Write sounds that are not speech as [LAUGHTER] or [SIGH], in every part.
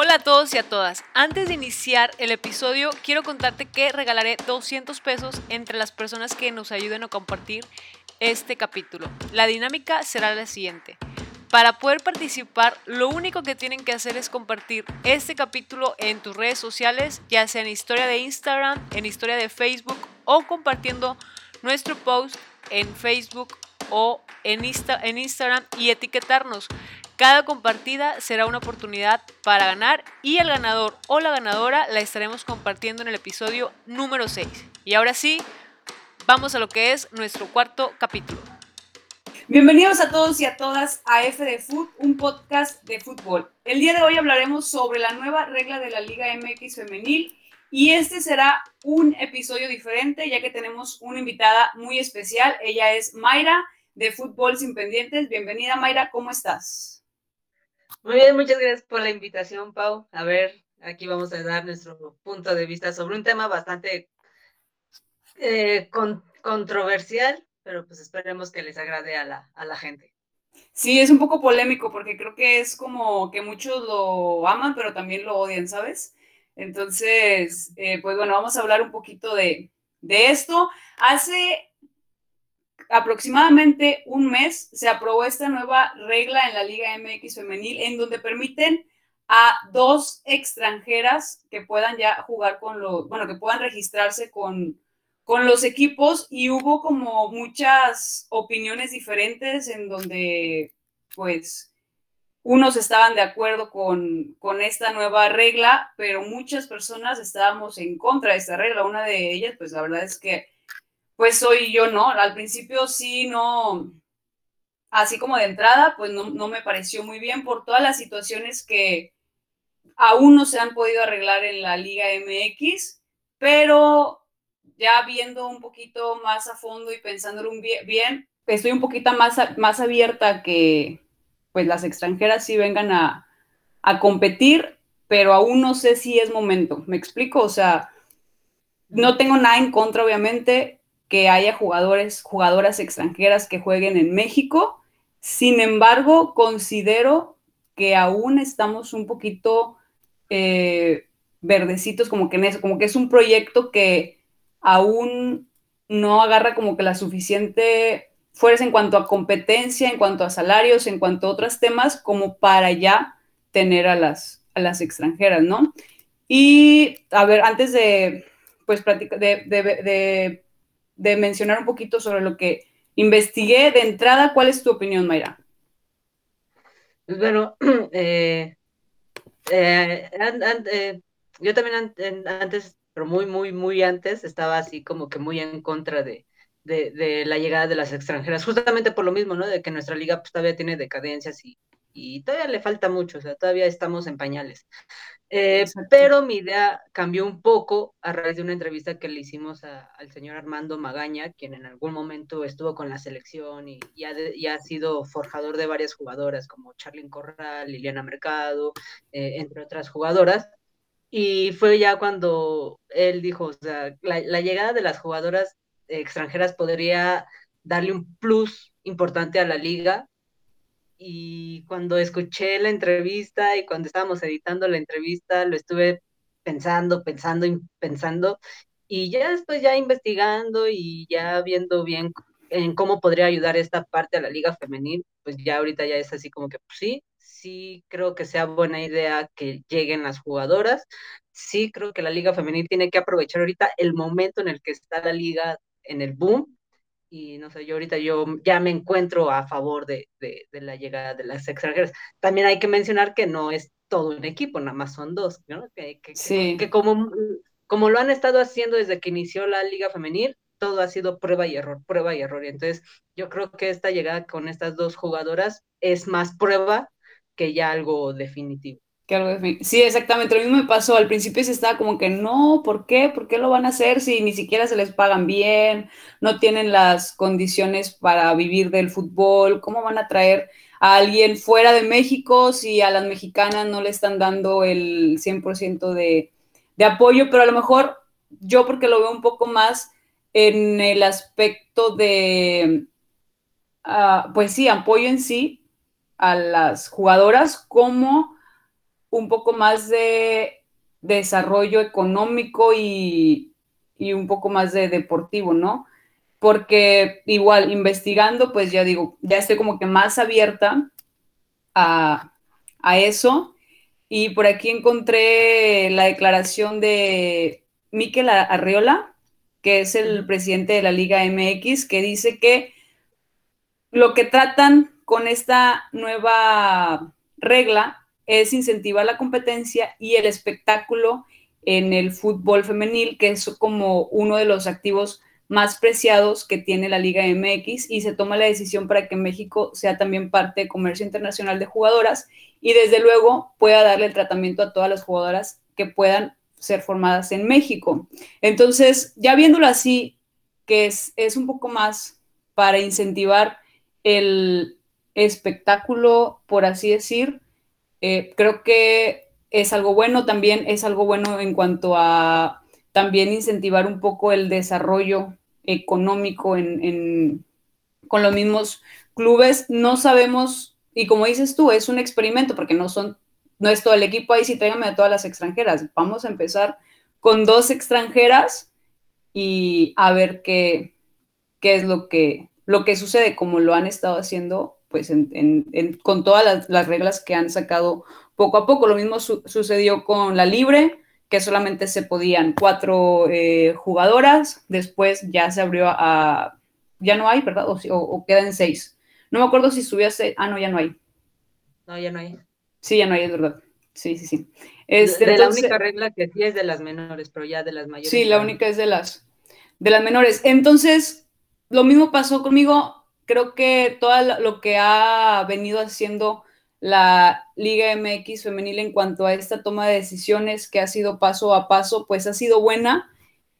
Hola a todos y a todas. Antes de iniciar el episodio, quiero contarte que regalaré 200 pesos entre las personas que nos ayuden a compartir este capítulo. La dinámica será la siguiente. Para poder participar, lo único que tienen que hacer es compartir este capítulo en tus redes sociales, ya sea en historia de Instagram, en historia de Facebook o compartiendo nuestro post en Facebook o en, en Instagram y etiquetarnos. Cada compartida será una oportunidad para ganar y el ganador o la ganadora la estaremos compartiendo en el episodio número 6. Y ahora sí, vamos a lo que es nuestro cuarto capítulo. Bienvenidos a todos y a todas a F de Food, un podcast de fútbol. El día de hoy hablaremos sobre la nueva regla de la Liga MX femenil y este será un episodio diferente ya que tenemos una invitada muy especial. Ella es Mayra de Fútbol Sin Pendientes. Bienvenida Mayra, ¿cómo estás? Muy bien, muchas gracias por la invitación, Pau. A ver, aquí vamos a dar nuestro punto de vista sobre un tema bastante eh, controversial, pero pues esperemos que les agrade a la, a la gente. Sí, es un poco polémico porque creo que es como que muchos lo aman, pero también lo odian, ¿sabes? Entonces, eh, pues bueno, vamos a hablar un poquito de, de esto. Hace aproximadamente un mes se aprobó esta nueva regla en la Liga MX femenil en donde permiten a dos extranjeras que puedan ya jugar con los, bueno, que puedan registrarse con, con los equipos y hubo como muchas opiniones diferentes en donde pues unos estaban de acuerdo con, con, esta nueva regla, pero muchas personas estábamos en contra de esta regla. Una de ellas, pues la verdad es que pues soy yo, ¿no? Al principio sí, no, así como de entrada, pues no, me pareció muy bien por todas las situaciones que aún no se han podido arreglar en la Liga MX, pero ya viendo un poquito más a fondo y pensándolo bien, estoy un poquito más, más abierta que pues las extranjeras sí vengan a, a competir, pero aún no sé si es momento. ¿Me explico? O sea, no tengo nada en contra, obviamente, que haya jugadores, jugadoras extranjeras que jueguen en México. Sin embargo, considero que aún estamos un poquito eh, verdecitos como que en eso, como que es un proyecto que aún no agarra como que la suficiente fuerza en cuanto a competencia, en cuanto a salarios, en cuanto a otros temas, como para ya tener a las, a las extranjeras, ¿no? Y a ver, antes de, pues, de, de de mencionar un poquito sobre lo que investigué de entrada. ¿Cuál es tu opinión, Mayra? Pues bueno, [CLEARS THROAT] eh, eh, eh, yo también antes, pero muy, muy, muy antes, estaba así como que muy en contra de, de, la llegada de las extranjeras, justamente por lo mismo, ¿no? De que nuestra liga pues, todavía tiene decadencias y, y todavía le falta mucho, o sea, todavía estamos en pañales. Eh, pero mi idea cambió un poco a raíz de una entrevista que le hicimos al señor Armando Magaña, quien en algún momento estuvo con la selección y, ha, sido forjador de varias jugadoras como Charlyn Corral, Liliana Mercado, eh, entre otras jugadoras. Y fue ya cuando él dijo, o sea, la, la llegada de las jugadoras extranjeras podría darle un plus importante a la liga y cuando escuché la entrevista y cuando estábamos editando la entrevista, lo estuve pensando, pensando y pensando, y ya después ya investigando y ya viendo bien en cómo podría ayudar esta parte a la liga femenil, pues ya ahorita ya es así como que pues sí, sí creo que sea buena idea que lleguen las jugadoras, sí creo que la liga femenil tiene que aprovechar ahorita el momento en el que está la liga en el boom y no sé, yo ahorita yo ya me encuentro a favor de, de, la llegada de las extranjeras. También hay que mencionar que no es todo un equipo, nada más son dos, ¿no? Que, que, sí. que, como, como lo han estado haciendo desde que inició la liga femenil, todo ha sido prueba y error, prueba y error. Y entonces yo creo que esta llegada con estas dos jugadoras es más prueba que ya algo definitivo. Sí, exactamente. Lo mismo me pasó. Al principio se estaba como que no, ¿por qué? ¿Por qué lo van a hacer si ni siquiera se les pagan bien? No tienen las condiciones para vivir del fútbol. ¿Cómo van a traer a alguien fuera de México si a las mexicanas no le están dando el 100% de, de apoyo? Pero a lo mejor yo porque lo veo un poco más en el aspecto de, uh, pues sí, apoyo en sí a las jugadoras como un poco más de desarrollo económico y, y un poco más de deportivo, ¿no? Porque igual investigando, pues ya digo, ya estoy como que más abierta a, a eso. Y por aquí encontré la declaración de Miquel Arriola, que es el presidente de la Liga MX, que dice que lo que tratan con esta nueva regla es incentivar la competencia y el espectáculo en el fútbol femenil, que es como uno de los activos más preciados que tiene la Liga MX y se toma la decisión para que México sea también parte de comercio internacional de jugadoras y desde luego pueda darle el tratamiento a todas las jugadoras que puedan ser formadas en México. Entonces, ya viéndolo así, que es, es un poco más para incentivar el espectáculo, por así decir, eh, creo que es algo bueno, también es algo bueno en cuanto a también incentivar un poco el desarrollo económico en, con los mismos clubes. No sabemos, y como dices tú, es un experimento porque no son, no es todo el equipo ahí, sí tráigame a todas las extranjeras. Vamos a empezar con dos extranjeras y a ver qué, qué es lo que, lo que sucede, como lo han estado haciendo pues con todas las, reglas que han sacado poco a poco. Lo mismo sucedió con la libre, que solamente se podían cuatro eh, jugadoras, después ya se abrió a, ya no hay, ¿verdad? O, quedan seis. No me acuerdo si subió a seis, ah, no, ya no hay. No, ya no hay. Sí, ya no hay, es verdad. Sí, sí, sí. Este, de, la única regla que sí es de las menores, pero ya de las mayores. Sí, la única es de las, de las menores. Entonces, lo mismo pasó conmigo creo que todo lo que ha venido haciendo la Liga MX femenil en cuanto a esta toma de decisiones que ha sido paso a paso, pues ha sido buena.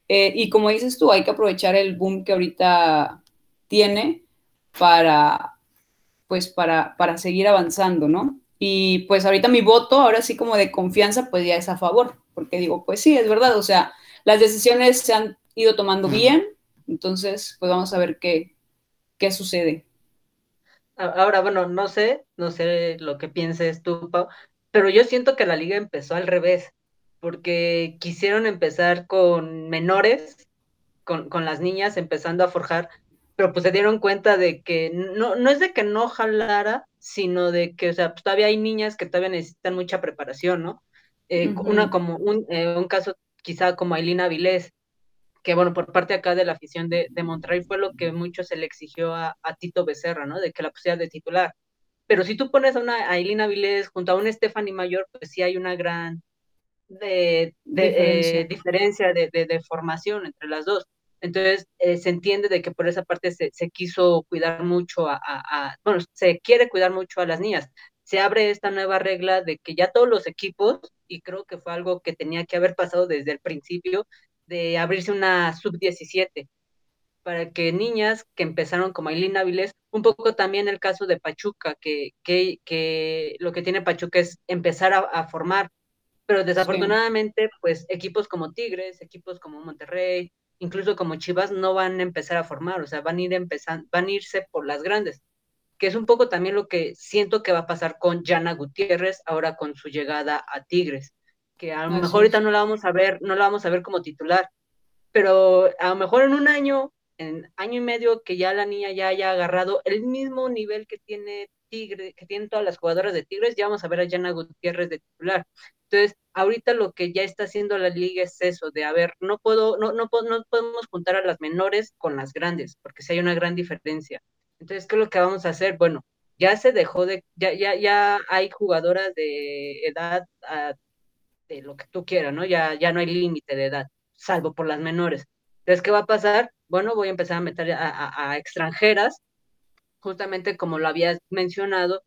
Eh, y como dices tú, hay que aprovechar el boom que ahorita tiene para, pues para, para seguir avanzando, ¿no? Y pues ahorita mi voto, ahora sí como de confianza, pues ya es a favor, porque digo, pues sí, es verdad, o sea, las decisiones se han ido tomando bien, entonces pues vamos a ver qué, qué sucede. Ahora, bueno, no sé, no sé lo que pienses tú, Pau, pero yo siento que la liga empezó al revés, porque quisieron empezar con menores, con, con las niñas empezando a forjar, pero pues se dieron cuenta de que no, no es de que no jalara, sino de que, o sea, pues todavía hay niñas que todavía necesitan mucha preparación, ¿no? Eh, una como un, eh, un caso quizá como Ailina Vilés, que bueno, por parte acá de la afición de, de Monterrey fue lo que mucho se le exigió a, Tito Becerra, ¿no? De que la pusiera de titular. Pero si tú pones a una Ailina Vilés junto a un Stephanie Mayor, pues sí hay una gran de, de, diferencia, eh, de, de, formación entre las dos. Entonces, eh, se entiende de que por esa parte se, se quiso cuidar mucho a, a, bueno, se quiere cuidar mucho a las niñas. Se abre esta nueva regla de que ya todos los equipos, y creo que fue algo que tenía que haber pasado desde el principio, de abrirse una sub-17 para que niñas que empezaron como Aileen Áviles, un poco también el caso de Pachuca, que, que, que lo que tiene Pachuca es empezar a, formar, pero desafortunadamente, pues equipos como Tigres, equipos como Monterrey, incluso como Chivas, no van a empezar a formar, o sea, van a ir empezando, van a irse por las grandes, que es un poco también lo que siento que va a pasar con Jana Gutiérrez ahora con su llegada a Tigres que a lo mejor ahorita no la vamos a ver, no la vamos a ver como titular, pero a lo mejor en un año, en año y medio que ya la niña ya haya agarrado el mismo nivel que tiene Tigre, que tienen todas las jugadoras de Tigres, ya vamos a ver a Jana Gutiérrez de titular. Entonces, ahorita lo que ya está haciendo la liga es eso, de a ver, no puedo, no, no, no podemos juntar a las menores con las grandes, porque si hay una gran diferencia. Entonces, ¿qué es lo que vamos a hacer? Bueno, ya se dejó de, ya, ya, ya hay jugadoras de edad a de lo que tú quieras, ¿no? Ya, ya no hay límite de edad, salvo por las menores. Entonces, ¿qué va a pasar? Bueno, voy a empezar a meter a, extranjeras, justamente como lo habías mencionado,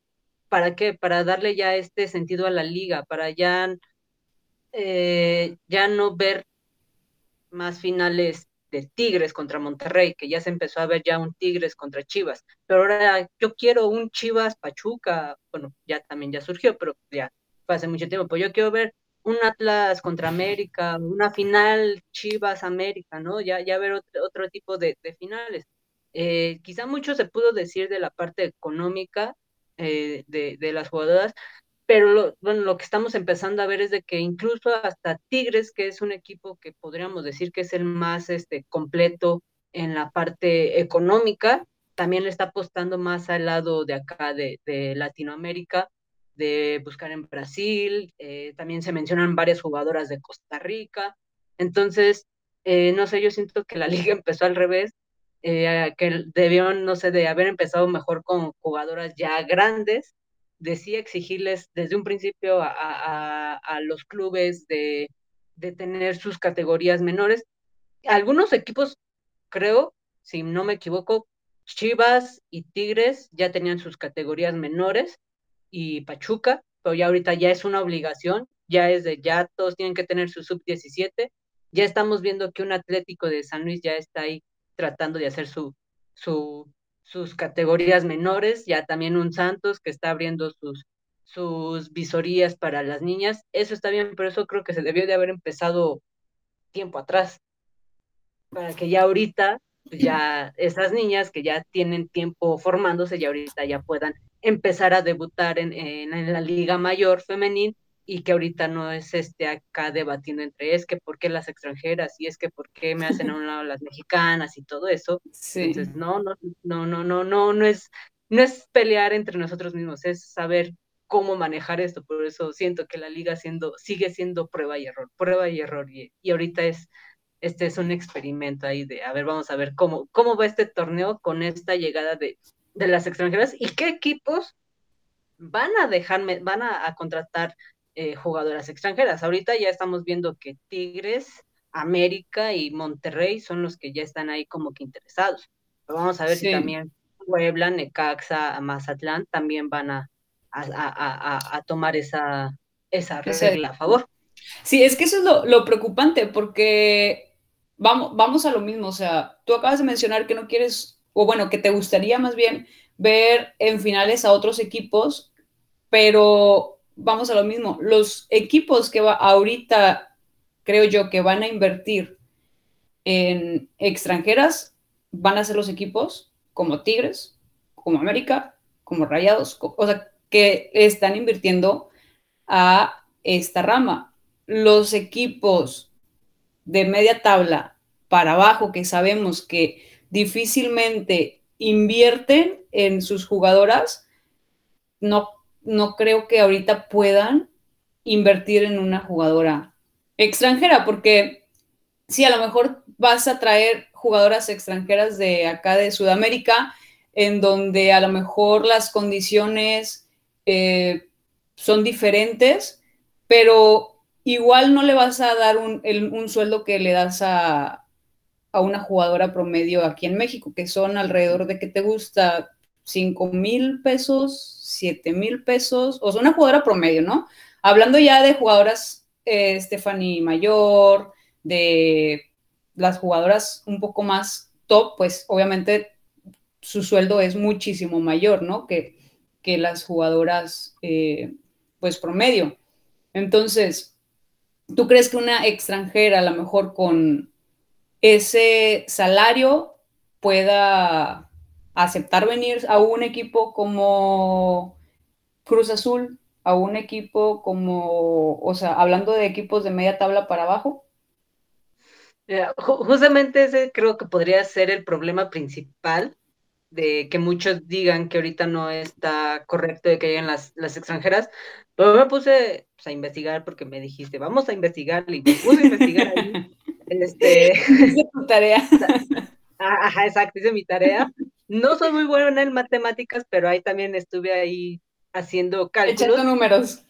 ¿para qué? Para darle ya este sentido a la liga, para ya, eh, ya no ver más finales de Tigres contra Monterrey, que ya se empezó a ver ya un Tigres contra Chivas, pero ahora yo quiero un Chivas Pachuca, bueno, ya también ya surgió, pero ya fue hace mucho tiempo, pues yo quiero ver un Atlas contra América, una final Chivas América, ¿no? Ya, ya ver otro, otro tipo de, finales. Eh, quizá mucho se pudo decir de la parte económica eh, de, las jugadoras, pero lo, bueno, lo que estamos empezando a ver es de que incluso hasta Tigres, que es un equipo que podríamos decir que es el más este, completo en la parte económica, también le está apostando más al lado de acá de, de Latinoamérica, de buscar en Brasil, eh, también se mencionan varias jugadoras de Costa Rica, entonces, eh, no sé, yo siento que la [LAUGHS] liga empezó al revés, eh, que debieron, no sé, de haber empezado mejor con jugadoras ya grandes, decía exigirles desde un principio a, a, a los clubes de, de tener sus categorías menores. Algunos equipos, creo, si no me equivoco, Chivas y Tigres ya tenían sus categorías menores y Pachuca, pero ya ahorita ya es una obligación, ya es de ya todos tienen que tener su sub 17. Ya estamos viendo que un Atlético de San Luis ya está ahí tratando de hacer su, su, sus categorías menores, ya también un Santos que está abriendo sus, sus visorías para las niñas. Eso está bien, pero eso creo que se debió de haber empezado tiempo atrás, para que ya ahorita, pues ya esas niñas que ya tienen tiempo formándose, ya ahorita ya puedan empezar a debutar en, en, en la Liga Mayor Femenil y que ahorita no es este acá debatiendo entre es que por qué las extranjeras y es que por qué me hacen a un lado las mexicanas y todo eso. Sí. Entonces, no, no, no, no, no, no, no es, no es pelear entre nosotros mismos, es saber cómo manejar esto. Por eso siento que la liga siendo, sigue siendo prueba y error, prueba y error. Y, y ahorita es, este es un experimento ahí de, a ver, vamos a ver cómo, cómo va este torneo con esta llegada de, de las extranjeras y qué equipos van a dejarme, van a, a contratar eh, jugadoras extranjeras. Ahorita ya estamos viendo que Tigres, América y Monterrey son los que ya están ahí como que interesados. Pero vamos a ver sí. si también Puebla, Necaxa, Mazatlán también van a, a, a, a tomar esa, esa regla a favor. Sí, es que eso es lo, lo, preocupante porque vamos, vamos a lo mismo. O sea, tú acabas de mencionar que no quieres, o bueno, que te gustaría más bien ver en finales a otros equipos, pero vamos a lo mismo, los equipos que va ahorita creo yo que van a invertir en extranjeras van a ser los equipos como Tigres, como América, como Rayados, o sea, que están invirtiendo a esta rama. Los equipos de media tabla para abajo que sabemos que difícilmente invierten en sus jugadoras, no no creo que ahorita puedan invertir en una jugadora extranjera, porque sí, a lo mejor vas a traer jugadoras extranjeras de acá de Sudamérica, en donde a lo mejor las condiciones eh, son diferentes, pero igual no le vas a dar un, un sueldo que le das a, a, una jugadora promedio aquí en México, que son alrededor de que te gusta 5 mil pesos, 7 mil pesos, o sea, una jugadora promedio, ¿no? Hablando ya de jugadoras, eh, Stephanie Mayor, de las jugadoras un poco más top, pues obviamente su sueldo es muchísimo mayor, ¿no? Que, que las jugadoras, eh, pues promedio. Entonces, ¿tú crees que una extranjera, a lo mejor con ese salario, pueda aceptar venir a un equipo como Cruz Azul, a un equipo como, o sea, hablando de equipos de media tabla para abajo? Justamente ese creo que podría ser el problema principal de que muchos digan que ahorita no está correcto de que lleguen las, las extranjeras, pero me puse pues, a investigar porque me dijiste, vamos a investigar, y me puse a investigar ahí. [LAUGHS] este... Hice tu tarea. [LAUGHS] Ajá, exacto, hice mi tarea. No soy muy buena en matemáticas, pero ahí también estuve ahí haciendo cálculos. Echando números.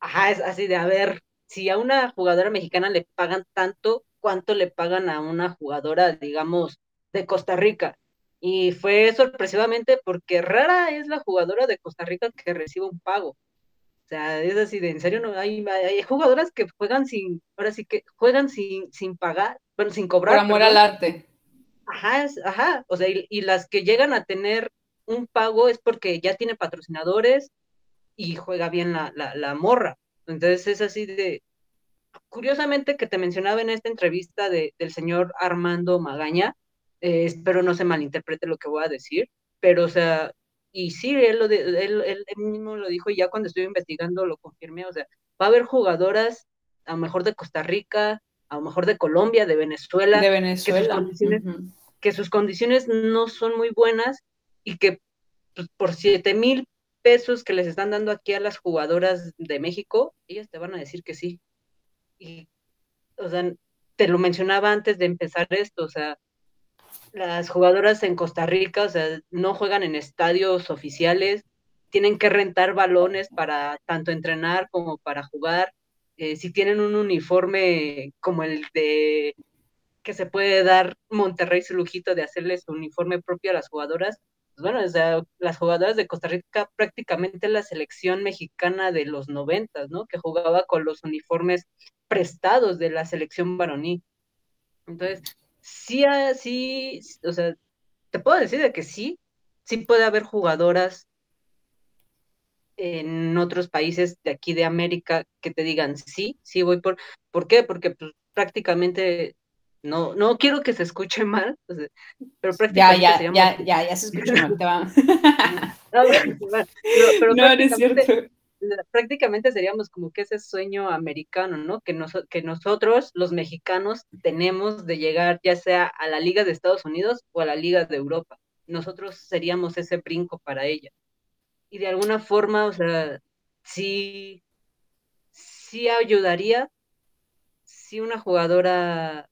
Ajá, es así de, a ver, si a una jugadora mexicana le pagan tanto, ¿cuánto le pagan a una jugadora, digamos, de Costa Rica? Y fue sorpresivamente porque rara es la jugadora de Costa Rica que recibe un pago. O sea, es así de, en serio, no hay, hay jugadoras que juegan sin, ahora sí que juegan sin, sin pagar, bueno, sin cobrar. Por amor al arte. Ajá, ajá, o sea, y, y, las que llegan a tener un pago es porque ya tiene patrocinadores y juega bien la, la, la morra. Entonces es así de, curiosamente que te mencionaba en esta entrevista de, del señor Armando Magaña, eh, espero no se malinterprete lo que voy a decir, pero o sea, y sí, él, lo él, él, mismo lo dijo y ya cuando estuve investigando lo confirmé, o sea, va a haber jugadoras a lo mejor de Costa Rica, a lo mejor de Colombia, de Venezuela, de Venezuela. Que, sus condiciones, que sus condiciones no son muy buenas y que pues, por 7 mil pesos que les están dando aquí a las jugadoras de México, ellas te van a decir que sí. Y, o sea, te lo mencionaba antes de empezar esto, o sea, las jugadoras en Costa Rica, o sea, no juegan en estadios oficiales, tienen que rentar balones para tanto entrenar como para jugar. Eh, si tienen un uniforme como el de que se puede dar Monterrey su lujito de hacerles un uniforme propio a las jugadoras, pues bueno, o sea, las jugadoras de Costa Rica prácticamente la selección mexicana de los noventas, ¿no? Que jugaba con los uniformes prestados de la selección varonil. Entonces, sí, ah, sí, o sea, te puedo decir de que sí, sí puede haber jugadoras en otros países de aquí de América que te digan sí, sí voy por, ¿por qué? Porque pues, prácticamente no, no quiero que se escuche mal, pero prácticamente ya, ya, ya, ya, ya se escucha mal, te va. [LAUGHS] no, no, es cierto prácticamente seríamos como que ese sueño americano, ¿no? Que, que nosotros, los mexicanos, tenemos de llegar ya sea a la Liga de Estados Unidos o a la Liga de Europa. Nosotros seríamos ese brinco para ella. Y de alguna forma, o sea, sí, sí ayudaría si una jugadora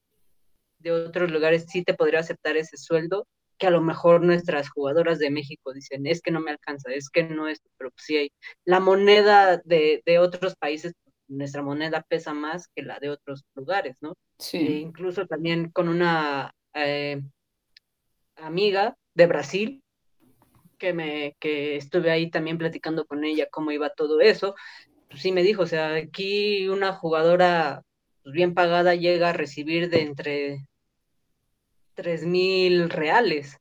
de otros lugares sí te podría aceptar ese sueldo, que a lo mejor nuestras jugadoras de México dicen, es que no me alcanza, es que no es, pero sí hay. La moneda de, otros países, nuestra moneda pesa más que la de otros lugares, ¿no? Sí. E incluso también con una eh, amiga de Brasil, que, me, que estuve ahí también platicando con ella cómo iba todo eso, pues sí me dijo, o sea, aquí una jugadora pues, bien pagada llega a recibir de entre tres mil reales,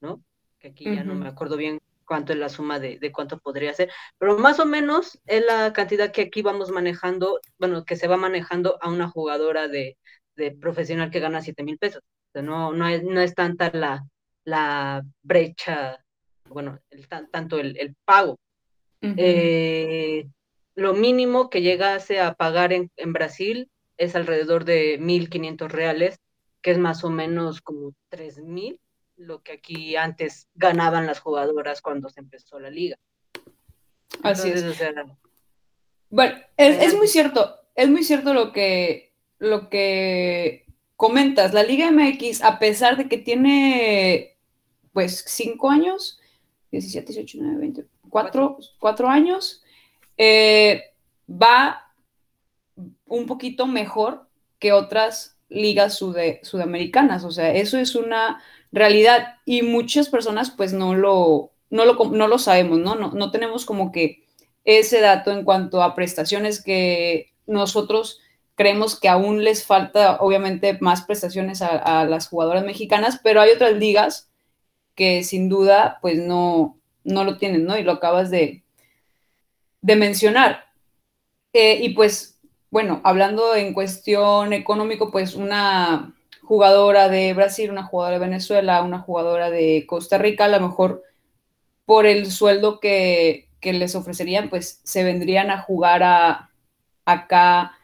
¿no? Que aquí ya no me acuerdo bien cuánto es la suma de, cuánto podría ser, pero más o menos es la cantidad que aquí vamos manejando, bueno, que se va manejando a una jugadora de, profesional que gana siete mil pesos. O sea, no, no, es, no es tanta la, la brecha, bueno, el, tanto el, pago. Eh, lo mínimo que llegase a pagar en, en Brasil es alrededor de 1.500 reales que es más o menos como 3 mil, lo que aquí antes ganaban las jugadoras cuando se empezó la liga. Así es. bueno, es, muy cierto, es muy cierto lo que, lo que comentas. La Liga MX, a pesar de que tiene pues 5 años, 17, 18, 19, 20, 4, 4 años, eh, va un poquito mejor que otras ligas sudamericanas. O sea, eso es una realidad y muchas personas pues no lo, no lo, no lo sabemos, ¿no? ¿no? No tenemos como que ese dato en cuanto a prestaciones que nosotros creemos que aún les falta obviamente más prestaciones a, las jugadoras mexicanas, pero hay otras ligas que sin duda pues no, no lo tienen, ¿no? Y lo acabas de, de mencionar. Eh, y pues bueno, hablando en cuestión económico, pues una jugadora de Brasil, una jugadora de Venezuela, una jugadora de Costa Rica, a lo mejor por el sueldo que, les ofrecerían, pues se vendrían a jugar a, acá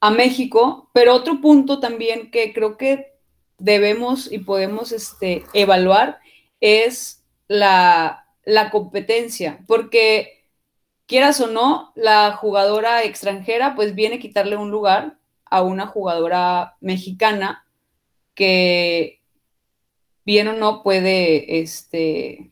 a México. Pero otro punto también que creo que debemos y podemos este, evaluar es la, la competencia, porque quieras o no, la jugadora extranjera pues viene a quitarle un lugar a una jugadora mexicana que bien o no puede, este,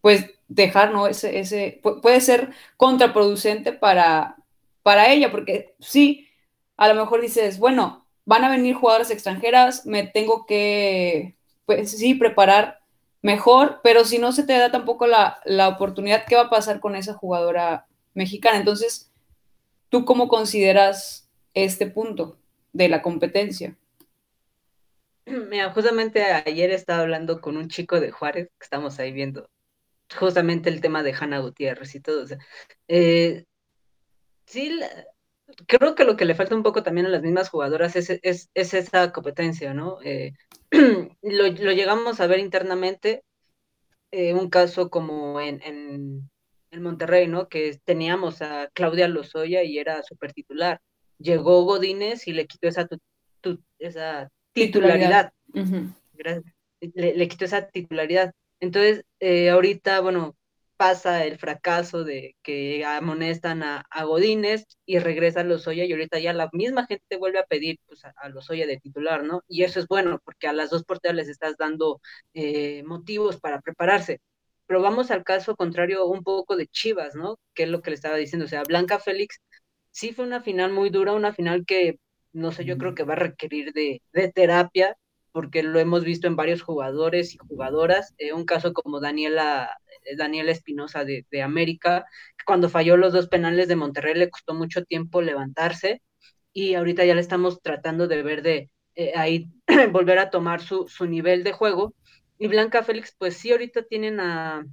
pues dejar, ¿no? Ese, ese, puede ser contraproducente para, para ella, porque sí, a lo mejor dices, bueno, van a venir jugadoras extranjeras, me tengo que, pues sí, preparar mejor, pero si no se te da tampoco la, la oportunidad, ¿qué va a pasar con esa jugadora mexicana. Entonces, ¿tú cómo consideras este punto de la competencia? [CLEARS THROAT] Mira, justamente ayer estaba hablando con un chico de Juárez, que estamos ahí viendo justamente el tema de Hanna Gutiérrez y todo. Eh, sí, creo que lo que le falta un poco también a las mismas jugadoras es, es, esa competencia, ¿no? Eh, [CLEARS THROAT] lo, lo, llegamos a ver internamente, eh, un caso como en, en, Monterrey, ¿no? Que teníamos a Claudia Lozoya y era súper titular. Llegó Godínez y le quitó esa, esa titularidad. le, quitó esa titularidad. Entonces, eh, ahorita, bueno, pasa el fracaso de que amonestan a, a Godínez y regresa a Lozoya y ahorita ya la misma gente vuelve a pedir pues, a, a Lozoya de titular, ¿no? Y eso es bueno porque a las dos porteras les estás dando eh, motivos para prepararse. Pero vamos al caso contrario un poco de Chivas, ¿no? Que es lo que le estaba diciendo. O sea, Blanca Félix sí fue una final muy dura, una final que, no sé, yo creo que va a requerir de, de terapia porque lo hemos visto en varios jugadores y jugadoras. Eh, un caso como Daniela, eh, Daniela Espinosa de, de, América, cuando falló los dos penales de Monterrey le costó mucho tiempo levantarse y ahorita ya le estamos tratando de ver de eh, ahí [CLEARS THROAT] volver a tomar su, su nivel de juego. Y Blanca Félix, pues sí, ahorita tienen a,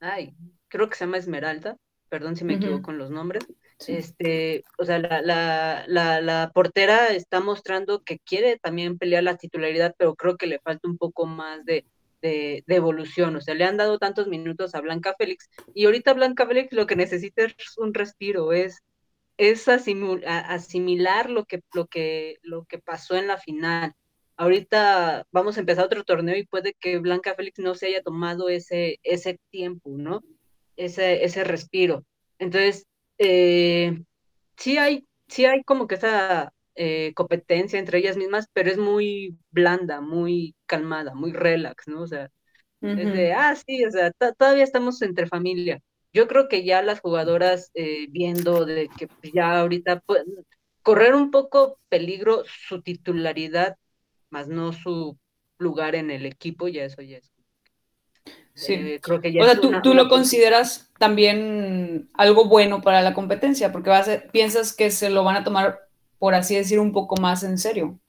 ay, creo que se llama Esmeralda, perdón si me equivoco en los nombres, este, o sea, la, la, la, la, portera está mostrando que quiere también pelear la titularidad, pero creo que le falta un poco más de, de, evolución. O sea, le han dado tantos minutos a Blanca Félix y ahorita Blanca Félix lo que necesita es un respiro, es, es asimilar lo que, lo, que, lo que pasó en la final. Ahorita vamos a empezar otro torneo y puede que Blanca Félix no se haya tomado ese, ese tiempo, ¿no? Ese, ese respiro. Entonces, eh, sí hay, sí hay como que esa eh, competencia entre ellas mismas, pero es muy blanda, muy calmada, muy relax, ¿no? O sea, es de, ah, sí, o sea, todavía estamos entre familia. Yo creo que ya las jugadoras eh, viendo de que ya ahorita pueden correr un poco peligro su titularidad, más no su lugar en el equipo, ya eso ya es Sí. Eh, creo que ya o sea, tú, tú lo consideras también algo bueno para la competencia, porque vas piensas que se lo van a tomar, por así decir, un poco más en serio.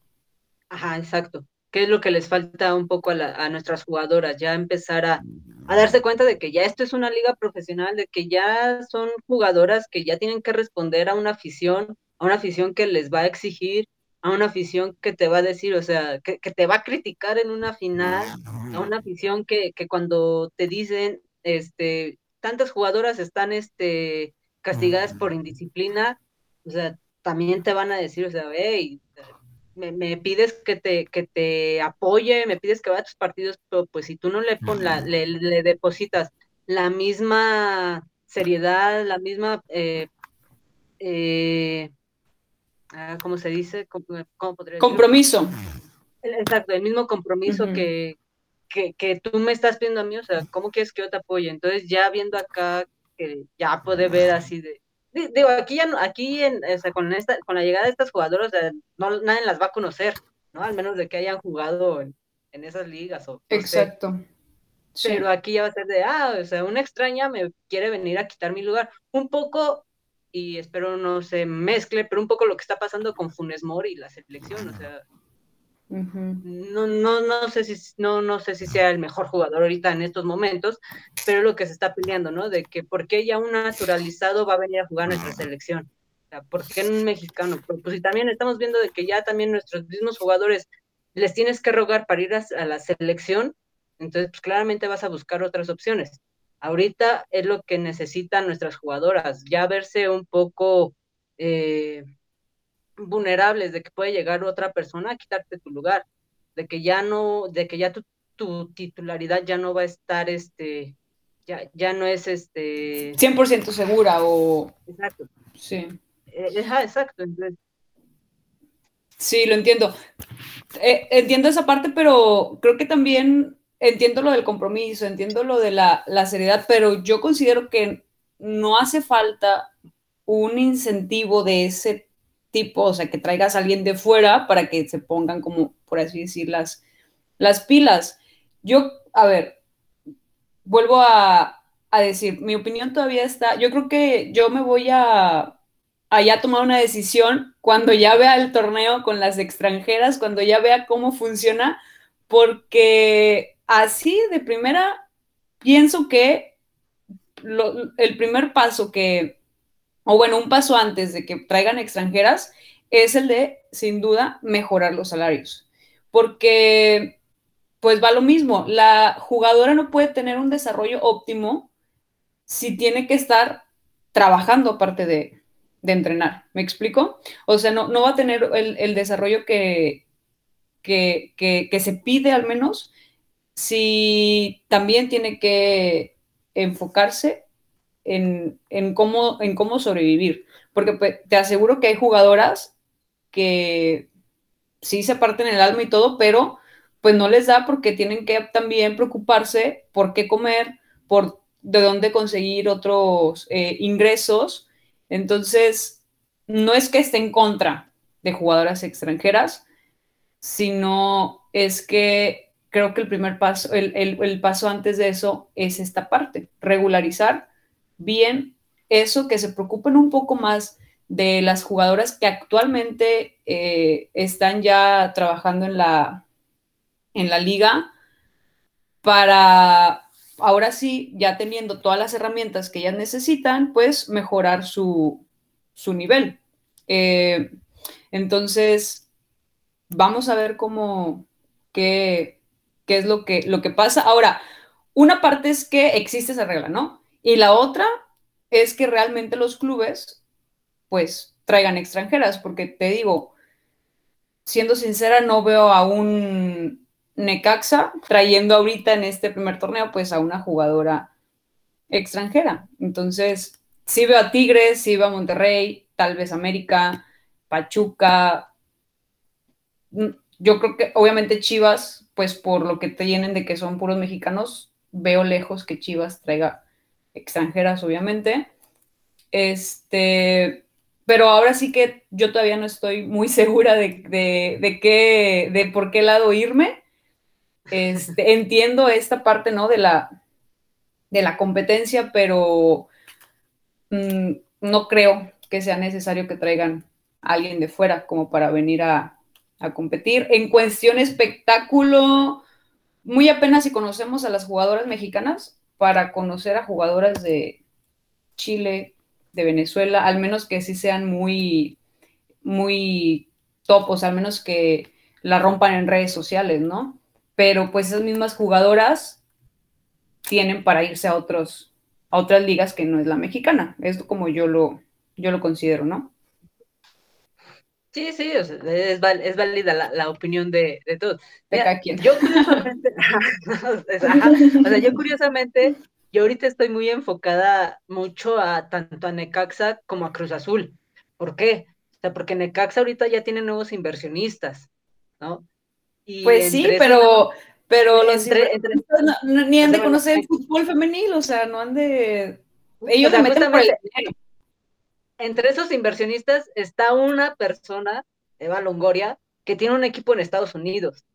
Ajá, exacto. ¿Qué es lo que les falta un poco a, a nuestras jugadoras? Ya empezar a, a, darse cuenta de que ya esto es una liga profesional, de que ya son jugadoras que ya tienen que responder a una afición, a una afición que les va a exigir a una afición que te va a decir, o sea, que, te va a criticar en una final, a una afición que, que, cuando te dicen, este, tantas jugadoras están, este, castigadas por indisciplina, o sea, también te van a decir, o sea, hey, me, pides que te, que te apoye, me pides que vaya a tus partidos, pero pues si tú no le, pon la, le, le depositas la misma seriedad, la misma eh, eh, ¿cómo se dice? ¿Cómo, compromiso. Exacto, el mismo compromiso que, que, tú me estás pidiendo a mí, o sea, ¿cómo quieres que yo te apoye? Entonces ya viendo acá que ya puede ver así de, digo, aquí ya aquí en, o sea, con esta, con la llegada de estas jugadoras, no, nadie las va a conocer, ¿no? Al menos de que hayan jugado en, esas ligas o Exacto. Pero aquí ya va a ser de, ah, o sea, una extraña me quiere venir a quitar mi lugar. Un poco y espero no se mezcle, pero un poco lo que está pasando con Funes Mori y la selección, o sea, no, no, no, sé si, no, no sé si sea el mejor jugador ahorita en estos momentos, pero lo que se está peleando, ¿no? De que por qué ya un naturalizado va a venir a jugar nuestra selección. O sea, ¿por qué un mexicano? Pues si también estamos viendo de que ya también nuestros mismos jugadores les tienes que rogar para ir a, a la selección, entonces pues claramente vas a buscar otras opciones. Ahorita es lo que necesitan nuestras jugadoras, ya verse un poco eh, vulnerables de que puede llegar otra persona a quitarte tu lugar, de que ya no, de que ya tu, titularidad ya no va a estar, este, ya, ya no es este... 100% segura o... Exacto. Sí. Eh, exacto. Sí, lo entiendo. Eh, entiendo esa parte, pero creo que también entiendo lo del compromiso, entiendo lo de la, seriedad, pero yo considero que no hace falta un incentivo de ese tipo, o sea, que traigas a alguien de fuera para que se pongan como, por así decir, las, las pilas. Yo, a ver, vuelvo a, a, decir, mi opinión todavía está, yo creo que yo me voy a, a tomar una decisión cuando ya vea el torneo con las extranjeras, cuando ya vea cómo funciona, porque así de primera, pienso que el primer paso que, o bueno, un paso antes de que traigan extranjeras, es el de, sin duda, mejorar los salarios. Porque pues va lo mismo. La jugadora no puede tener un desarrollo óptimo si tiene que estar trabajando aparte de, entrenar. ¿Me explico? O sea, no, no va a tener el, desarrollo que, que, que, se pide al menos si también tiene que enfocarse en, cómo, en cómo sobrevivir. Porque pues, te aseguro que hay jugadoras que sí se parten el alma y todo, pero pues no les da porque tienen que también preocuparse por qué comer, por de dónde conseguir otros eh, ingresos. Entonces, no es que esté en contra de jugadoras extranjeras, sino es que creo que el primer paso, el, paso antes de eso es esta parte, regularizar bien eso, que se preocupen un poco más de las jugadoras que actualmente eh, están ya trabajando en la, en la liga para ahora sí, ya teniendo todas las herramientas que ellas necesitan, pues mejorar su, nivel. Eh, entonces, vamos a ver cómo, qué, qué es lo que, lo que pasa. Ahora, una parte es que existe esa regla, ¿no? Y la otra es que realmente los clubes, pues, traigan extranjeras, porque te digo, siendo sincera, no veo a un Necaxa trayendo ahorita en este primer torneo pues a una jugadora extranjera. Entonces, sí veo a Tigres, sí veo a Monterrey, tal vez América, Pachuca. Mm, yo creo que obviamente Chivas, pues por lo que te llenen de que son puros mexicanos, veo lejos que Chivas traiga extranjeras, obviamente. Este, pero ahora sí que yo todavía no estoy muy [LAUGHS] segura de, de, qué, de por qué lado irme. Este, [LAUGHS] entiendo esta parte, ¿no? De la, de la competencia, pero mm, no creo que sea necesario que traigan a alguien de fuera como para venir a, competir. En cuestión espectáculo, muy apenas si conocemos a las jugadoras mexicanas para conocer a jugadoras de Chile, de Venezuela, al menos que sí sean muy, muy top, o sea, al menos que la rompan en redes sociales, ¿no? pero pues esas mismas jugadoras tienen para irse a otros a otras ligas que no es la mexicana. Es como yo lo, yo lo considero, ¿no? Sí, sí, es, es, válida la, opinión de, de todos. Yo curiosamente, [LAUGHS] o sea, yo curiosamente, yo ahorita estoy muy enfocada mucho a tanto a Necaxa como a Cruz Azul. ¿Por qué? O sea, porque Necaxa ahorita ya tiene nuevos inversionistas, ¿no? pues sí, pero, pero los ni han de conocer el fútbol femenil, o sea, no han de... Ellos se meten por el Entre esos inversionistas está una persona, Eva Longoria, que tiene un equipo en Estados Unidos.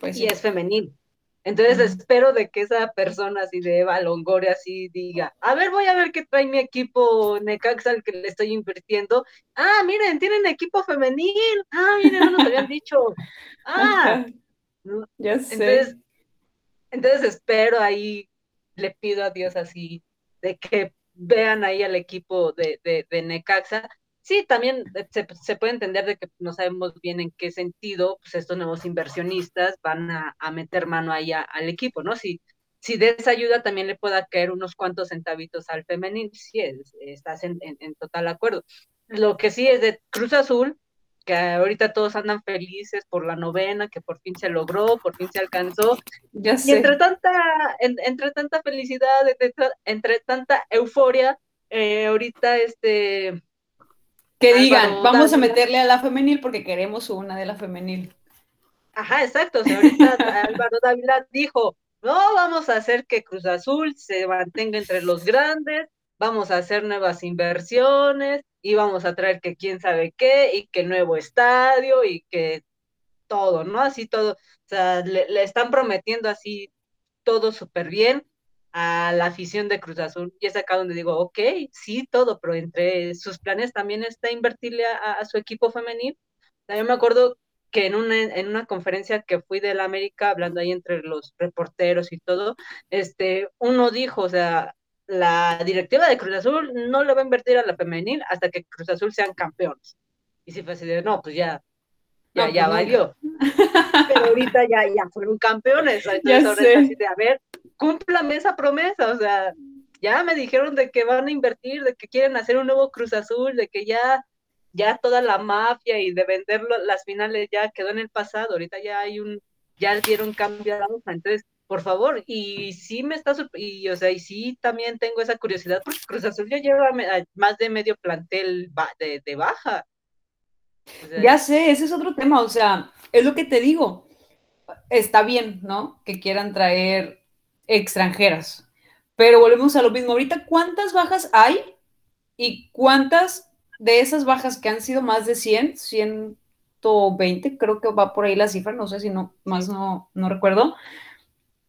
Pues y es femenil. Entonces espero de que esa persona así de Eva Longoria así diga, a ver, voy a ver qué trae mi equipo Necaxa al que le estoy invirtiendo. Ah, miren, tienen equipo femenil. Ah, miren, no nos habían [LAUGHS] dicho. Ah, ya sé. Entonces, entonces espero ahí, le pido a Dios así, de que vean ahí al equipo de, de, Necaxa Sí, también se, puede entender de que no sabemos bien en qué sentido pues, estos nuevos inversionistas van a, meter mano ahí al equipo, ¿no? Si, si de esa ayuda también le pueda caer unos cuantos centavitos al femenil, sí, estás en, total acuerdo. Lo que sí es de Cruz Azul, que ahorita todos andan felices por la novena, que por fin se logró, por fin se alcanzó. Ya Y entre tanta, entre tanta felicidad, entre, tanta euforia, eh, ahorita este que digan, vamos a meterle a la femenil porque queremos una de la femenil. Ajá, exacto. O sea, ahorita [LAUGHS] Álvaro Dávila dijo, no, vamos a hacer que Cruz Azul se mantenga entre los grandes, vamos a hacer nuevas inversiones y vamos a traer que quién sabe qué y que nuevo estadio y que todo, ¿no? Así todo. O sea, le, le están prometiendo así todo súper bien a la afición de Cruz Azul. Y es acá donde digo, ok, sí, todo, pero entre sus planes también está invertirle a, su equipo femenil. Yo me acuerdo que en una, en una conferencia que fui de la América, hablando ahí entre los reporteros y todo, este, uno dijo, o sea, la directiva de Cruz Azul no le va a invertir a la femenil hasta que Cruz Azul sean campeones. Y si fue así de, no, pues ya, ya, No, ya pues valió. Pero ahorita ya, ya fueron campeones. [LAUGHS] Entonces ahora es así de, a ver, cúmplame esa promesa. O sea, ya me dijeron de que van a invertir, de que quieren hacer un nuevo Cruz Azul, de que ya, ya toda la mafia y de vender las finales ya quedó en el pasado. Ahorita ya hay un, ya dieron cambio a la hoja. Entonces, por favor, y sí me está, y o sea, y sí también tengo esa curiosidad, porque Cruz Azul ya lleva más de medio plantel de, de baja. O sea, Ya sé, ese es otro tema, o sea, es lo que te digo. Está bien, ¿no? Que quieran traer extranjeras, pero volvemos a lo mismo. Ahorita, ¿cuántas bajas hay? ¿Y cuántas de esas bajas que han sido más de 100, 120, creo que va por ahí la cifra, no sé si no, más no, no recuerdo.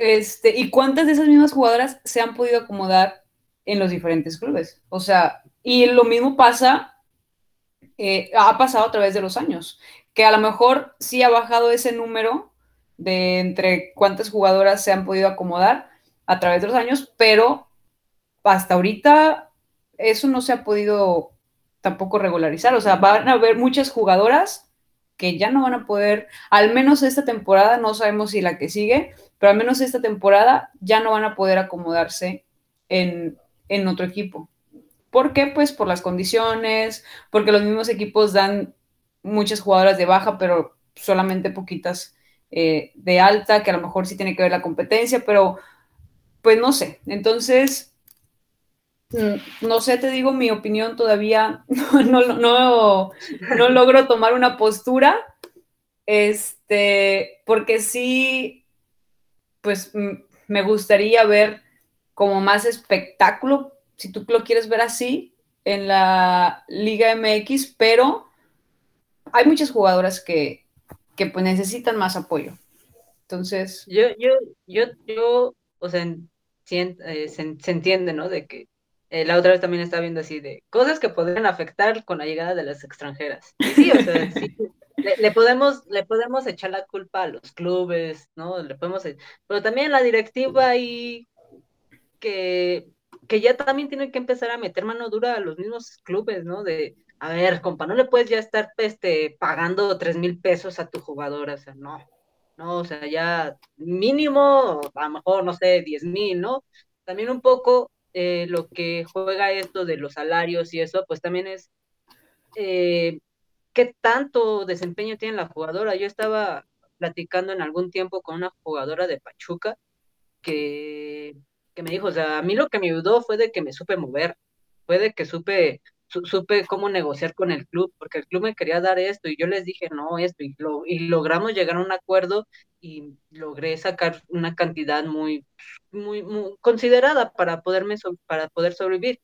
Este, ¿y cuántas de esas mismas jugadoras se han podido acomodar en los diferentes clubes? O sea, y lo mismo pasa eh, ha pasado a través de los años, que a lo mejor sí ha bajado ese número de entre cuántas jugadoras se han podido acomodar a través de los años, pero hasta ahorita eso no se ha podido tampoco regularizar. O sea, van a haber muchas jugadoras que ya no van a poder, al menos esta temporada, no sabemos si la que sigue, pero al menos esta temporada ya no van a poder acomodarse en, en otro equipo. ¿Por qué? Pues por las condiciones, porque los mismos equipos dan muchas jugadoras de baja, pero solamente poquitas eh, de alta, que a lo mejor sí tiene que ver la competencia, pero pues no sé. Entonces, mm, no sé, te digo mi opinión todavía, [LAUGHS] no, no, no, no logro tomar una postura, este, porque sí, pues me gustaría ver como más espectáculo, si tú lo quieres ver así, en la Liga MX, pero hay muchas jugadoras que, que pues necesitan más apoyo. Entonces, Yo, yo, yo, yo, o sea, eh, se, se entiende, ¿no? De que eh, la otra vez también estaba viendo así de cosas que podrían afectar con la llegada de las extranjeras. Y sí, o sea, [LAUGHS] sí, le, le podemos, le podemos echar la culpa a los clubes, ¿no? Le podemos, e- pero también la directiva ahí que, que ya también tienen que empezar a meter mano dura a los mismos clubes, ¿no? De, a ver, compa, no le puedes ya estar este, pagando tres mil pesos a tu jugadora, o sea, no. ¿no? O sea, ya mínimo, a lo mejor, no sé, 10 mil, ¿no? También un poco eh, lo que juega esto de los salarios y eso, pues también es eh, qué tanto desempeño tiene la jugadora. Yo estaba platicando en algún tiempo con una jugadora de Pachuca que, que me dijo, o sea, a mí lo que me ayudó fue de que me supe mover, fue de que supe su- supe cómo negociar con el club, porque el club me quería dar esto y yo les dije no, esto, y, lo, y logramos llegar a un acuerdo y logré sacar una cantidad muy, muy, muy considerada para, poderme para poder sobrevivir.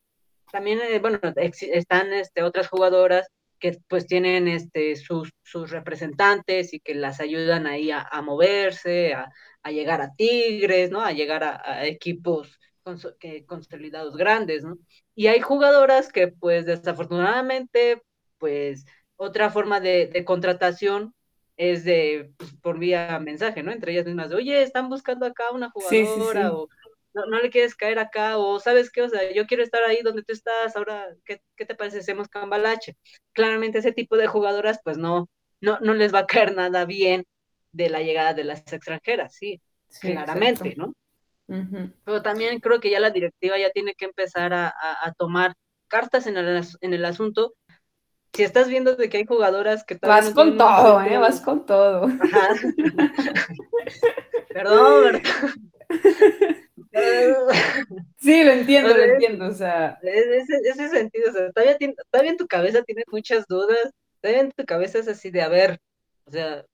También, eh, bueno, están este, otras jugadoras que pues tienen este, sus, sus representantes y que las ayudan ahí a, a moverse, a, a llegar a Tigres, ¿no? A llegar a, a equipos que, consolidados grandes, ¿no? Y hay jugadoras que, pues, desafortunadamente, pues, otra forma de, de contratación es de, pues, por vía mensaje, ¿no? Entre ellas mismas, de, oye, están buscando acá una Sí, sí, jugadora, sí. o no, no le quieres caer acá, o sabes qué, o sea, yo quiero estar ahí donde tú estás, ahora, ¿qué, qué te parece hacemos cambalache? Claramente ese tipo de jugadoras, pues, no, no, no les va a caer nada bien de la llegada de las extranjeras, sí, Sí, claramente, exacto. ¿no? Pero también creo que ya la directiva ya tiene que empezar a, a- a tomar cartas en el, en el asunto. Si estás viendo de que hay jugadoras que todavía Vas con todo, ¿eh? Vas con todo. Ajá. [LAUGHS] Perdón. [LAUGHS] [LAUGHS] Sí, lo entiendo, lo entiendo, o sea, ese, ese sentido, o sea, todavía, todavía en tu cabeza tienes muchas dudas, todavía en tu cabeza es así de, a ver, o sea,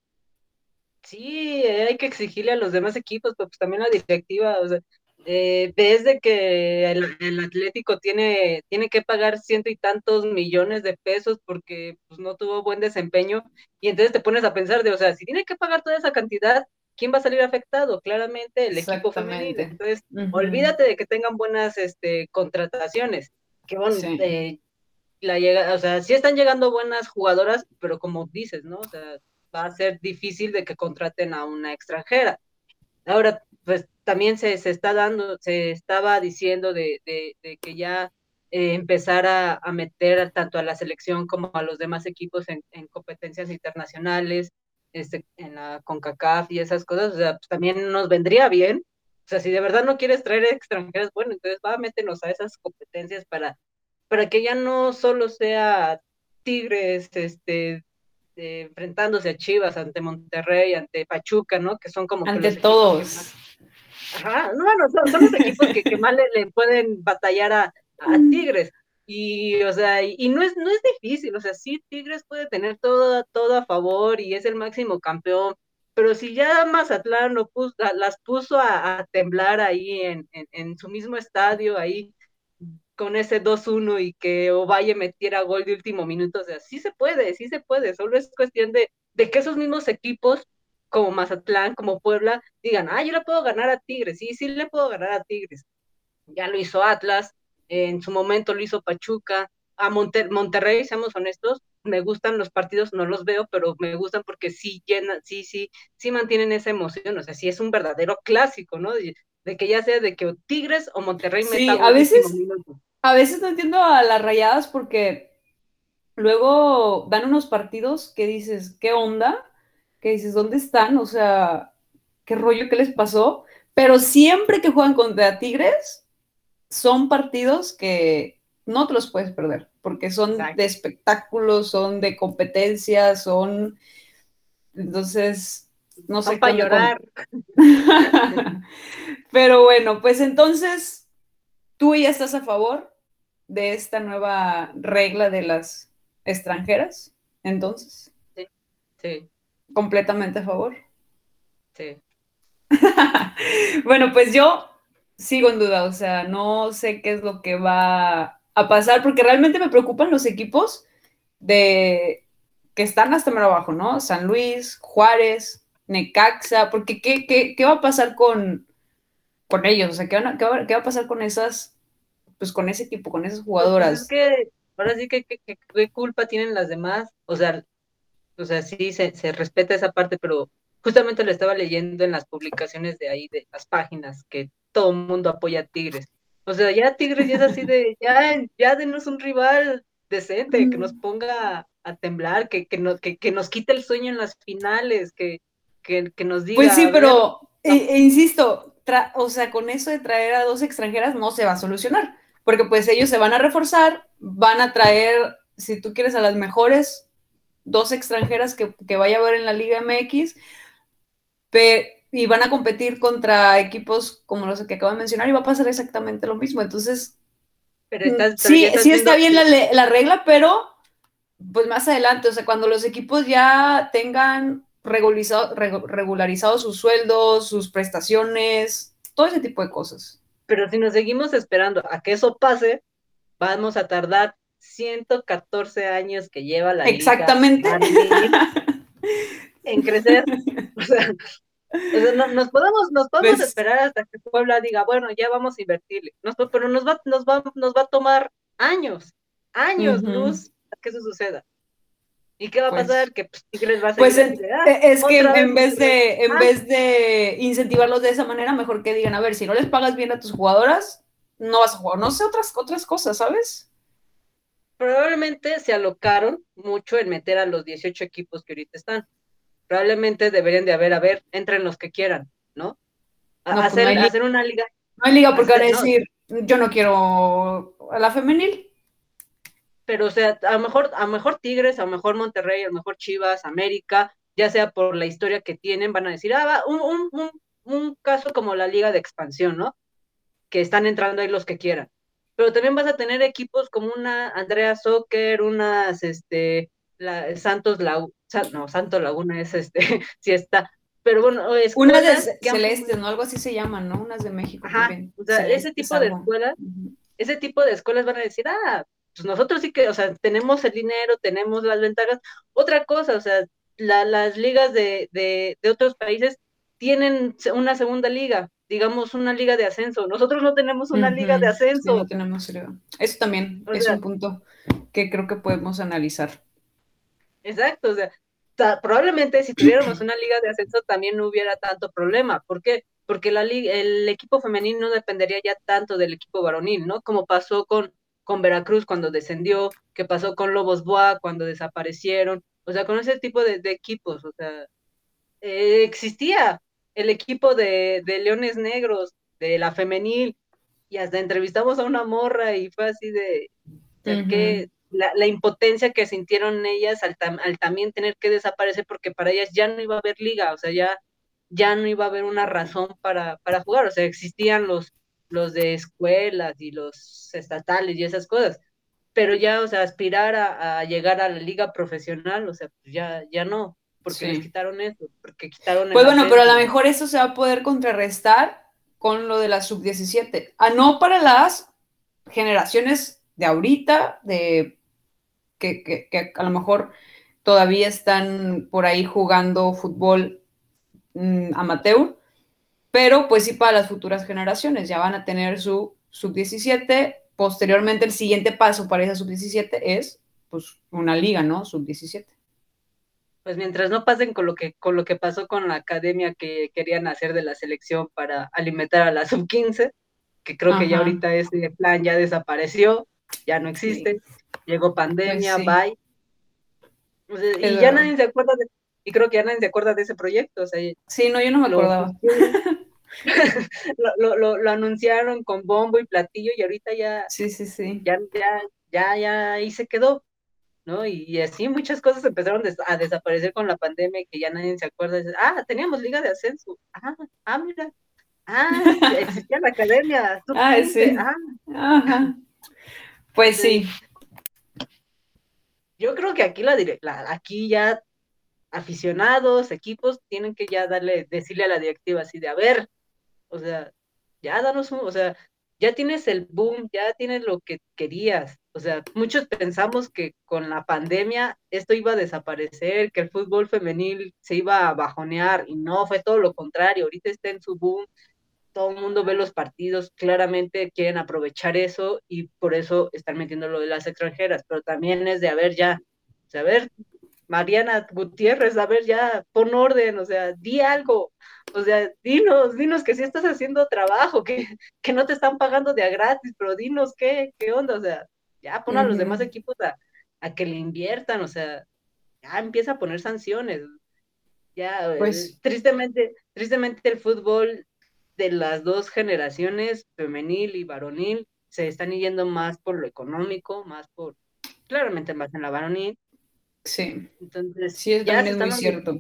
sí, hay que exigirle a los demás equipos, pero pues también la directiva, o sea, eh, ves de que el, el Atlético tiene, tiene que pagar ciento y tantos millones de pesos porque pues, no tuvo buen desempeño, y entonces te pones a pensar de, o sea, si tiene que pagar toda esa cantidad, ¿quién va a salir afectado? Claramente el equipo femenino. Entonces, ujú. olvídate de que tengan buenas este, contrataciones, que bueno, Sí. eh, la llega, o sea, sí están llegando buenas jugadoras, pero como dices, ¿no? O sea, va a ser difícil de que contraten a una extranjera. Ahora, pues también se, se está dando, se estaba diciendo de, de, de que ya eh, empezar a, meter tanto a la selección como a los demás equipos en, competencias internacionales, este, en la CONCACAF y esas cosas, o sea, pues también nos vendría bien. O sea, si de verdad no quieres traer extranjeros, bueno, entonces va, métenos a esas competencias para, para que ya no solo sea Tigres, este, enfrentándose a Chivas, ante Monterrey, ante Pachuca, ¿no? Que son como... Ante todos. Ajá, no, bueno, son, los equipos que, más le, pueden batallar a, mm. Tigres. Y, o sea, y, no, es, no es difícil, o sea, sí, Tigres puede tener todo, todo a favor y es el máximo campeón, pero si ya Mazatlán lo puso, las puso a, temblar ahí en, en, su mismo estadio, ahí con ese 2-1 y que Ovalle metiera gol de último minuto, o sea, sí se puede, sí se puede, solo es cuestión de, de que esos mismos equipos como Mazatlán, como Puebla, digan, ah, yo le puedo ganar a Tigres, sí, sí le puedo ganar a Tigres. Ya lo hizo Atlas, en su momento lo hizo Pachuca, a Monterrey, seamos honestos, me gustan los partidos, no los veo, pero me gustan porque sí llenan, sí, sí, sí mantienen esa emoción, o sea, sí es un verdadero clásico, ¿no? De, que ya sea de que Tigres o Monterrey sí, a veces, a veces no entiendo a las rayadas porque luego dan unos partidos que dices, ¿qué onda? que dices, ¿dónde están? O sea, ¿qué rollo qué les pasó? Pero siempre que juegan contra Tigres, son partidos que no te los puedes perder, porque son de espectáculos, son de competencia, son... Entonces, no sé. para llorar. [LAUGHS] Pero bueno, pues entonces, ¿tú ya estás a favor de esta nueva regla de las extranjeras? Entonces. Sí, sí completamente a favor. Sí. [LAUGHS] bueno, pues yo sigo en duda, o sea, no sé qué es lo que va a pasar, porque realmente me preocupan los equipos de que están hasta más abajo, ¿no? San Luis, Juárez, Necaxa, porque ¿qué, qué, va a pasar con, con ellos? O sea, ¿qué, va, ¿qué, va, a pasar con esas, pues con ese equipo, con esas pues, jugadoras? es que, ahora sí que qué culpa tienen las demás, o sea, o sea, sí se, se respeta esa parte, pero justamente lo estaba leyendo en las publicaciones de ahí, de las páginas, que todo el mundo apoya a Tigres. O sea, ya Tigres ya es así de, ya, ya denos un rival decente, que nos ponga a temblar, que, que, no, que, que nos quite el sueño en las finales, que, que, que nos diga... Pues sí, pero, e, e insisto, o sea, con eso de traer a dos extranjeras no se va a solucionar, porque pues ellos se van a reforzar, van a traer, si tú quieres, a las mejores dos extranjeras que, vaya a haber en la Liga MX, y van a competir contra equipos como los que acabo de mencionar y va a pasar exactamente lo mismo. Entonces, mm, sí, sí está bien la, regla, pero pues más adelante, o sea, cuando los equipos ya tengan regularizado, regularizado sus sueldos, sus prestaciones, todo ese tipo de cosas. Pero si nos seguimos esperando a que eso pase, vamos a tardar 114 años que lleva la Exactamente. [LAUGHS] en crecer. O sea, nos podemos, nos podemos pues esperar hasta que Puebla diga, bueno, ya vamos a invertirle. pero nos va, nos va, nos va a tomar años, años luz a que eso suceda. ¿Y qué va a pues pasar? que pues, Tigres va a Pues e, es que en vez de, en ah. vez de incentivarlos de esa manera, mejor que digan, a ver, si no les pagas bien a tus jugadoras, no vas a jugar, no sé, otras, otras cosas, ¿sabes? probablemente se alocaron mucho en meter a los 18 equipos que ahorita están. Probablemente deberían de haber, a ver, entren los que quieran, ¿no? Pues hacer, una liga. No hay liga porque van a decir, yo no quiero a la femenil. Pero, o sea, a lo mejor, a mejor Tigres, a lo mejor Monterrey, a lo mejor Chivas, América, ya sea por la historia que tienen, van a decir, ah, va, un, un, un, un caso como la liga de expansión, ¿no? Que están entrando ahí los que quieran pero también vas a tener equipos como una Andrea Soccer, unas este la, Santos Laguna, no, Santo Laguna es este, [LAUGHS] sí está, pero bueno, es una de Celeste, ¿no? Algo así se llaman, ¿no? Unas de México Ajá, O sea, ese tipo de escuelas, ese tipo de escuelas van a decir, ah, pues nosotros sí que, o sea, tenemos el dinero, tenemos las ventajas. Otra cosa, o sea, las ligas de, de, de otros países tienen una segunda liga, digamos, una liga de ascenso. Nosotros no tenemos una liga de ascenso. no tenemos Eso también es un punto que creo que podemos analizar. Exacto, o sea, probablemente si tuviéramos una liga de ascenso también no hubiera tanto problema. ¿Por qué? Porque la liga, el equipo femenino no dependería ya tanto del equipo varonil, ¿no? Como pasó con, con Veracruz cuando descendió, que pasó con Lobos Boa cuando desaparecieron, o sea, con ese tipo de, equipos, o sea, eh, existía el equipo de, Leones Negros, de la femenil, y hasta entrevistamos a una morra y fue así de, que la, impotencia que sintieron ellas al, al, también tener que desaparecer porque para ellas ya no iba a haber liga, o sea, ya, ya no iba a haber una razón para, para jugar, o sea, existían los, los de escuelas y los estatales y esas cosas, pero ya, o sea, aspirar a, llegar a la liga profesional, o sea, pues ya, ya no, porque les quitaron eso, porque quitaron... Pues bueno, pero a lo mejor eso se va a poder contrarrestar con lo de la sub-17, a no para las generaciones de ahorita, de que, que, a lo mejor todavía están por ahí jugando fútbol mm, amateur, pero pues sí para las futuras generaciones, ya van a tener su sub-17, posteriormente el siguiente paso para esa sub-17 es pues una liga, ¿no? Sub-17. Pues mientras no pasen con lo que con lo que pasó con la academia que querían hacer de la selección para alimentar a la sub-15, que creo que ya ahorita ese plan ya desapareció, ya no existe, llegó pandemia, pues bye. y ya nadie se acuerda de, y creo que ya nadie se acuerda de ese proyecto. O sea, sí, no, yo no me acordaba. [LAUGHS] lo, lo, lo, anunciaron con bombo y platillo y ahorita ya, sí, sí, sí. ya, ya, ya, ya ahí se quedó, ¿no? Y, así muchas cosas empezaron a desaparecer con la pandemia y que ya nadie se acuerda. ah, teníamos liga de ascenso. Ah, ah, mira. Ah, existía la academia. [LAUGHS] Ah, sí. Ah. Ajá. Pues sí. Yo creo que aquí la, la aquí ya aficionados, equipos, tienen que ya darle, decirle a la directiva así de, a ver, o sea, ya danos un, o sea, ya tienes el boom, ya tienes lo que querías. O sea, muchos pensamos que con la pandemia esto iba a desaparecer, que el fútbol femenil se iba a bajonear y no, fue todo lo contrario. Ahorita está en su boom, todo el mundo ve los partidos, claramente quieren aprovechar eso y por eso están metiendo lo de las extranjeras, pero también es de, a ver, ya, o sea, a ver, Mariana Gutiérrez, a ver, ya, pon orden, o sea, di algo, o sea, dinos, dinos que si estás haciendo trabajo, que, que no te están pagando de a gratis, pero dinos qué, qué onda, o sea, ya pon a los demás equipos a, que le inviertan, o sea, ya empieza a poner sanciones. Ya, pues, eh, tristemente, tristemente el fútbol de las dos generaciones, femenil y varonil, se están yendo más por lo económico, más por, claramente más en la varonil, Sí. Entonces, sí, es, ya muy cierto.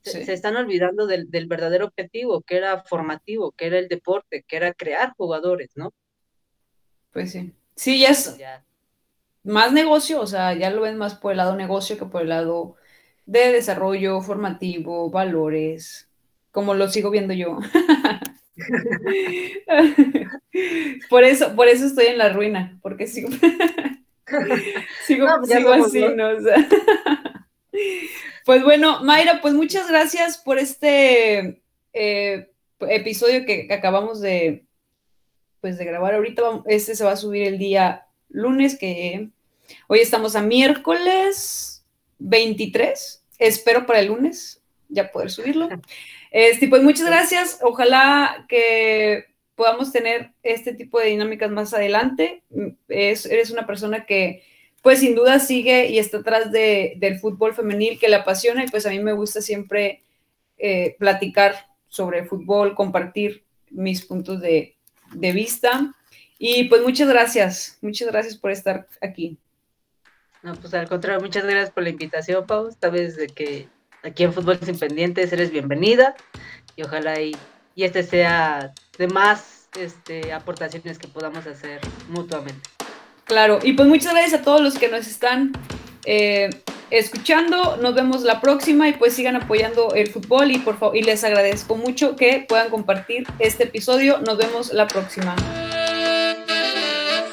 Se, están olvidando del, verdadero objetivo, que era formativo, que era el deporte, que era crear jugadores, ¿no? Pues sí. Sí, ya es más negocio, o sea, ya lo ven más por el lado negocio que por el lado de desarrollo formativo, valores, como lo sigo viendo yo. [LAUGHS] [LAUGHS] por eso, por eso estoy en la ruina, porque sigo. [LAUGHS] sigo, pues así, ¿no? pues bueno, Mayra, pues muchas gracias por este eh, episodio que, acabamos de, pues, de grabar ahorita. Este se va a subir el día lunes, que hoy estamos a miércoles 23. Espero para el lunes ya poder subirlo. Este, pues muchas gracias. Ojalá que podamos tener este tipo de dinámicas más adelante. Es, eres una persona que, pues sin duda sigue y está atrás de, del fútbol femenil que le apasiona y pues a mí me gusta siempre eh, platicar sobre fútbol, compartir mis puntos de, vista. Y pues muchas gracias, muchas gracias por estar aquí. No, pues al contrario, muchas gracias por la invitación, Pau. Vez de que aquí en Fútbol Sin Pendientes eres bienvenida y ojalá y y este sea de más este, aportaciones que podamos hacer mutuamente. Claro, y pues muchas gracias a todos los que nos están eh, escuchando. Nos vemos la próxima y pues sigan apoyando el fútbol y por favor, y les agradezco mucho que puedan compartir este episodio. Nos vemos la próxima.